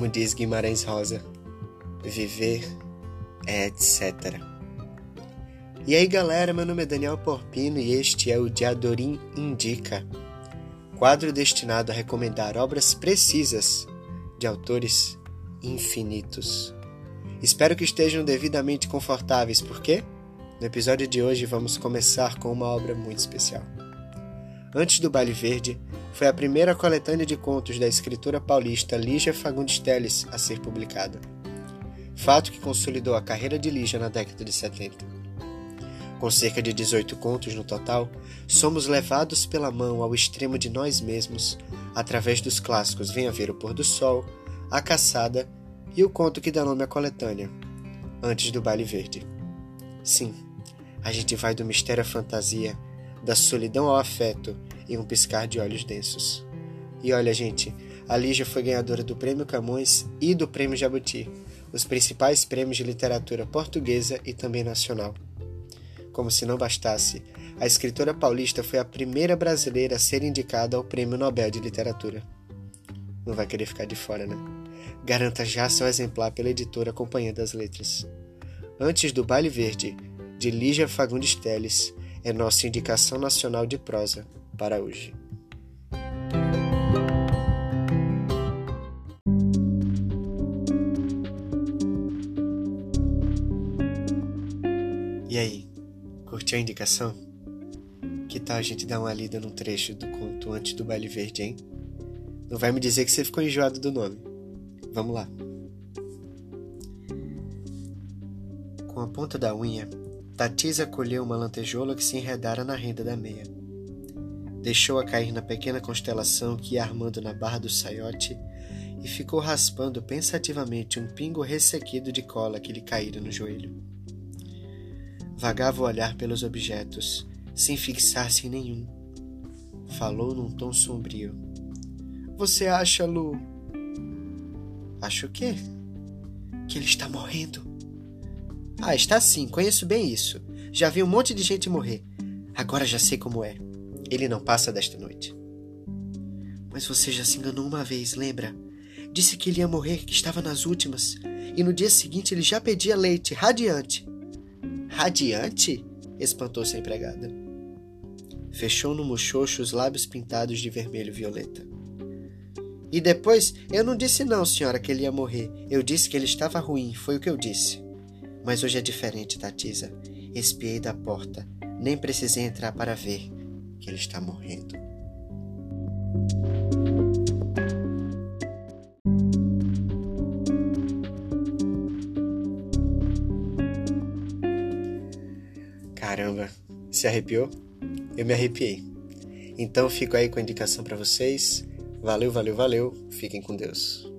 Como diz Guimarães Rosa, viver é etc. E aí galera, meu nome é Daniel Porpino e este é o Diadorim Indica, quadro destinado a recomendar obras precisas de autores infinitos. Espero que estejam devidamente confortáveis, porque no episódio de hoje vamos começar com uma obra muito especial. Antes do Baile Verde, foi a primeira coletânea de contos da escritora paulista Lígia Fagundes Telles a ser publicada. Fato que consolidou a carreira de Lígia na década de 70. Com cerca de 18 contos no total, somos levados pela mão ao extremo de nós mesmos, através dos clássicos Venha Ver o Pôr do Sol, A Caçada e o conto que dá nome à coletânea, Antes do Baile Verde. Sim, a gente vai do mistério à fantasia, da solidão ao afeto em um piscar de olhos densos. E olha, gente, a Lígia foi ganhadora do Prêmio Camões e do Prêmio Jabuti, os principais prêmios de literatura portuguesa e também nacional. Como se não bastasse, a escritora paulista foi a primeira brasileira a ser indicada ao Prêmio Nobel de Literatura. Não vai querer ficar de fora, né? Garanta já seu exemplar pela editora Companhia das Letras. Antes do Baile Verde, de Lígia Fagundes Teles, é nossa indicação nacional de prosa para hoje. E aí, Curtiu a indicação? Que tal a gente dar uma lida num trecho do conto Antes do Baile Verde, hein? Não vai me dizer que você ficou enjoado do nome. Vamos lá. Com a ponta da unha, Tatisa colheu uma lantejola que se enredara na renda da meia. Deixou-a cair na pequena constelação que ia armando na barra do saiote e ficou raspando pensativamente um pingo ressequido de cola que lhe caíra no joelho. Vagava o olhar pelos objetos, sem fixar-se em nenhum. Falou num tom sombrio. Você acha, Lu? Acho o quê? Que ele está morrendo. Ah, está sim, conheço bem isso. Já vi um monte de gente morrer. Agora já sei como é. Ele não passa desta noite. Mas você já se enganou uma vez, lembra? Disse que ele ia morrer, que estava nas últimas. E no dia seguinte ele já pedia leite, radiante. Radiante? espantou-se a empregada. Fechou no muxoxo os lábios pintados de vermelho violeta. E depois, eu não disse não, senhora, que ele ia morrer. Eu disse que ele estava ruim, foi o que eu disse. Mas hoje é diferente, Tatisa. Espiei da porta. Nem precisei entrar para ver que ele está morrendo. Caramba, se arrepiou? Eu me arrepiei. Então fico aí com a indicação para vocês. Valeu, valeu, valeu. Fiquem com Deus.